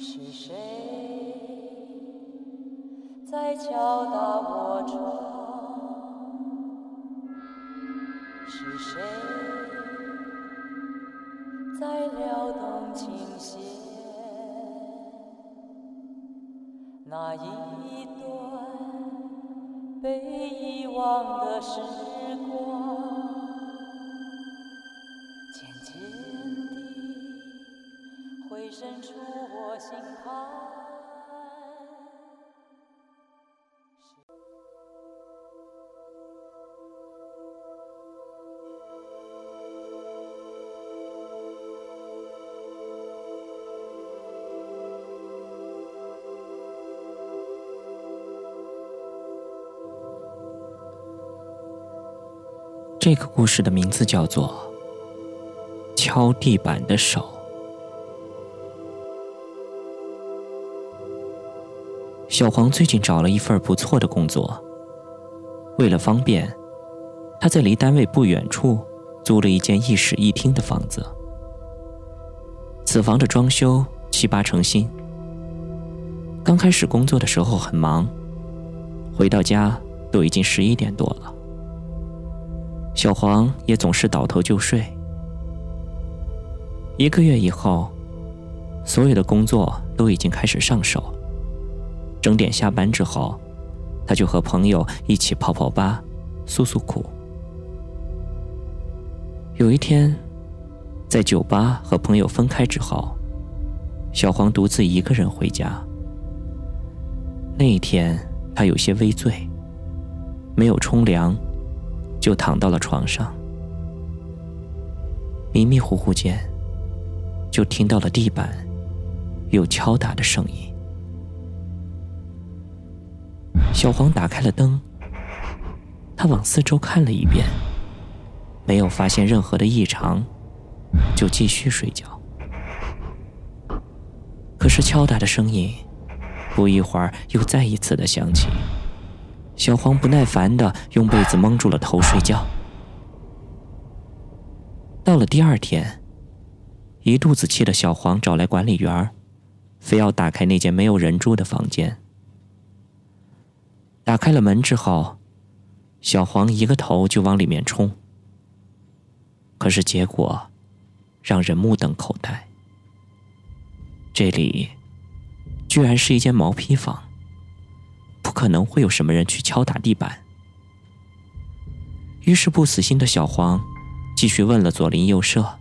是谁在敲打我窗？是谁在撩动琴弦？那一段被遗忘的时光，地回渗出我心坎。这个故事的名字叫做《敲地板的手》。小黄最近找了一份不错的工作，为了方便，他在离单位不远处租了一间一室一厅的房子。此房的装修七八成新。刚开始工作的时候很忙，回到家都已经十一点多了。小黄也总是倒头就睡。一个月以后，所有的工作都已经开始上手。整点下班之后，他就和朋友一起泡泡吧，诉诉苦。有一天，在酒吧和朋友分开之后，小黄独自一个人回家。那一天，他有些微醉，没有冲凉。就躺到了床上，迷迷糊糊间，就听到了地板有敲打的声音。小黄打开了灯，他往四周看了一遍，没有发现任何的异常，就继续睡觉。可是敲打的声音，不一会儿又再一次的响起。小黄不耐烦的用被子蒙住了头睡觉。到了第二天，一肚子气的小黄找来管理员非要打开那间没有人住的房间。打开了门之后，小黄一个头就往里面冲。可是结果，让人目瞪口呆。这里，居然是一间毛坯房。不可能会有什么人去敲打地板。于是不死心的小黄继续问了左邻右舍，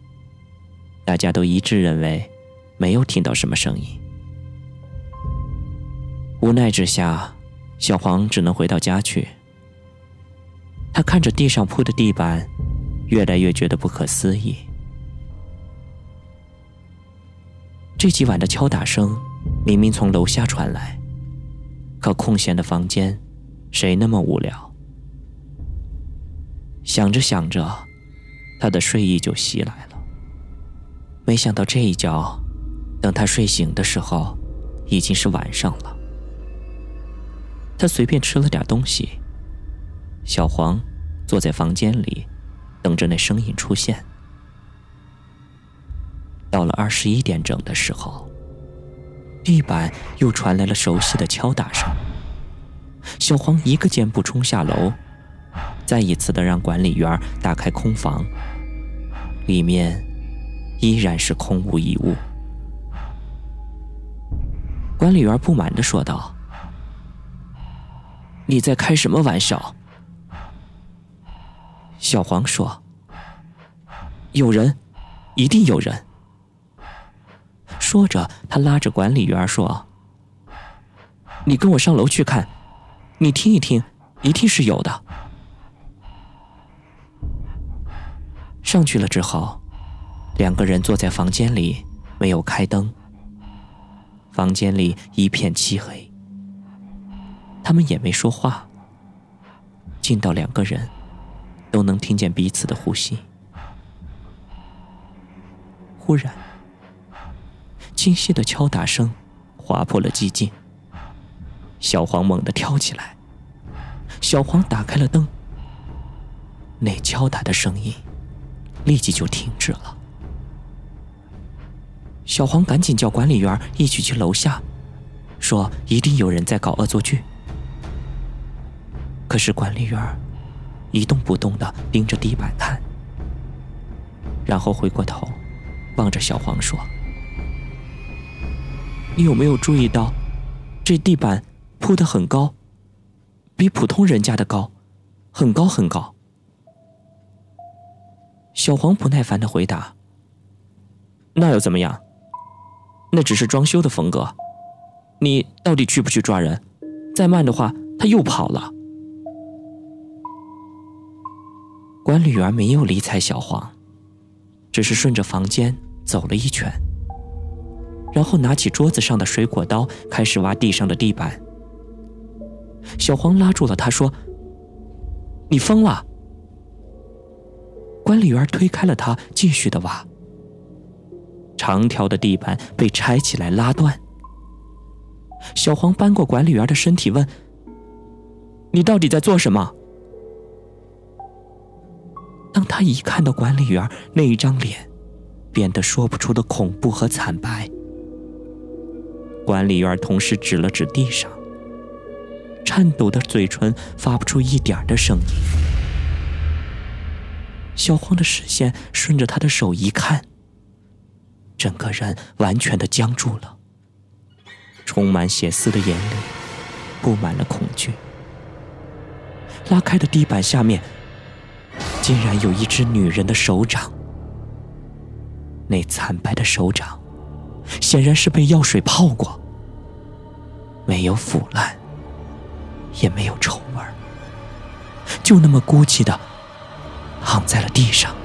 大家都一致认为没有听到什么声音。无奈之下，小黄只能回到家去。他看着地上铺的地板，越来越觉得不可思议。这几晚的敲打声明明从楼下传来。可空闲的房间，谁那么无聊？想着想着，他的睡意就袭来了。没想到这一觉，等他睡醒的时候，已经是晚上了。他随便吃了点东西。小黄坐在房间里，等着那声音出现。到了二十一点整的时候。地板又传来了熟悉的敲打声。小黄一个箭步冲下楼，再一次的让管理员打开空房。里面依然是空无一物。管理员不满的说道：“你在开什么玩笑？”小黄说：“有人，一定有人。”说着，他拉着管理员说：“你跟我上楼去看，你听一听，一定是有的。”上去了之后，两个人坐在房间里，没有开灯。房间里一片漆黑，他们也没说话，近到两个人都能听见彼此的呼吸。忽然。清晰的敲打声划破了寂静。小黄猛地跳起来，小黄打开了灯。那敲打的声音立即就停止了。小黄赶紧叫管理员一起去楼下，说一定有人在搞恶作剧。可是管理员一动不动的盯着地板看，然后回过头望着小黄说：“你有没有注意到，这地板铺的很高，比普通人家的高，很高很高？”小黄不耐烦的回答：“那又怎么样？那只是装修的风格。你到底去不去抓人？再慢的话，他又跑了。”管理员没有理睬小黄，只是顺着房间走了一圈，然后拿起桌子上的水果刀，开始挖地上的地板。小黄拉住了他，说：“你疯了！”管理员推开了他，继续的挖。长条的地板被拆起来拉断。小黄搬过管理员的身体，问：“你到底在做什么？”他一看到管理员那一张脸，变得说不出的恐怖和惨白，管理员同时指了指地上，颤抖的嘴唇发不出一点的声音。小黄的视线顺着他的手一看，整个人完全的僵住了，充满血丝的眼里布满了恐惧。拉开的地板下面。竟然有一只女人的手掌，那惨白的手掌，显然是被药水泡过，没有腐烂，也没有臭味就那么孤寂的躺在了地上。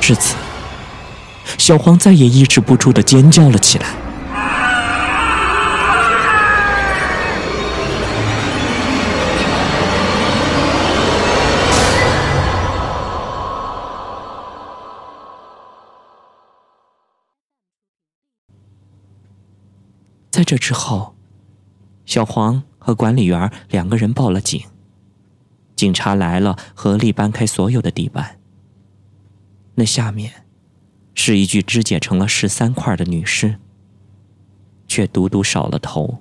至此，小黄再也抑制不住的尖叫了起来。在这之后，小黄和管理员两个人报了警。警察来了，合力搬开所有的地板。那下面，是一具肢解成了十三块的女尸，却独独少了头。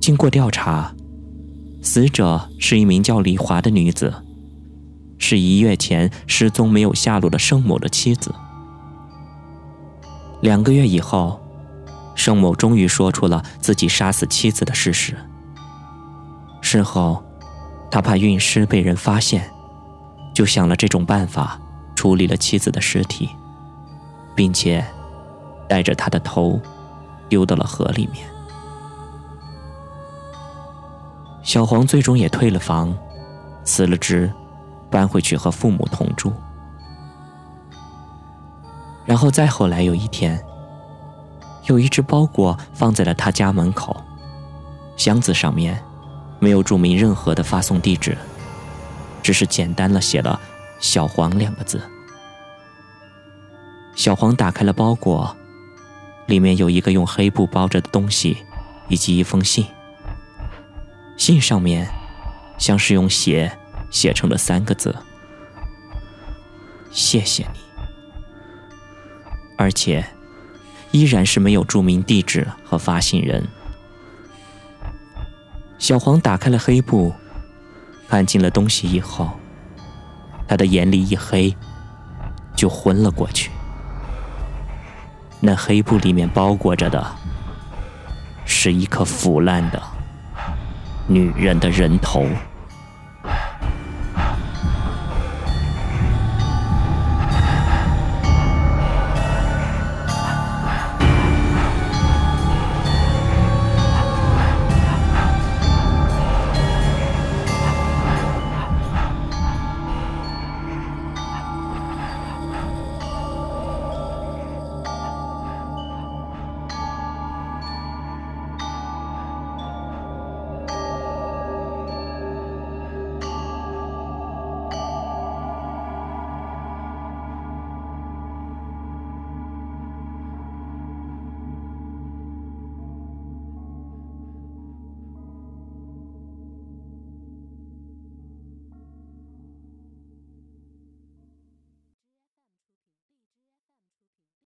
经过调查，死者是一名叫李华的女子，是一月前失踪没有下落的盛某的妻子。两个月以后。盛某终于说出了自己杀死妻子的事实。事后，他怕运尸被人发现，就想了这种办法处理了妻子的尸体，并且带着他的头丢到了河里面。小黄最终也退了房，辞了职，搬回去和父母同住。然后再后来有一天。有一只包裹放在了他家门口，箱子上面没有注明任何的发送地址，只是简单的写了“小黄”两个字。小黄打开了包裹，里面有一个用黑布包着的东西，以及一封信。信上面像是用血写成了三个字：“谢谢你。”而且。依然是没有注明地址和发信人。小黄打开了黑布，看清了东西以后，他的眼里一黑，就昏了过去。那黑布里面包裹着的，是一颗腐烂的女人的人头。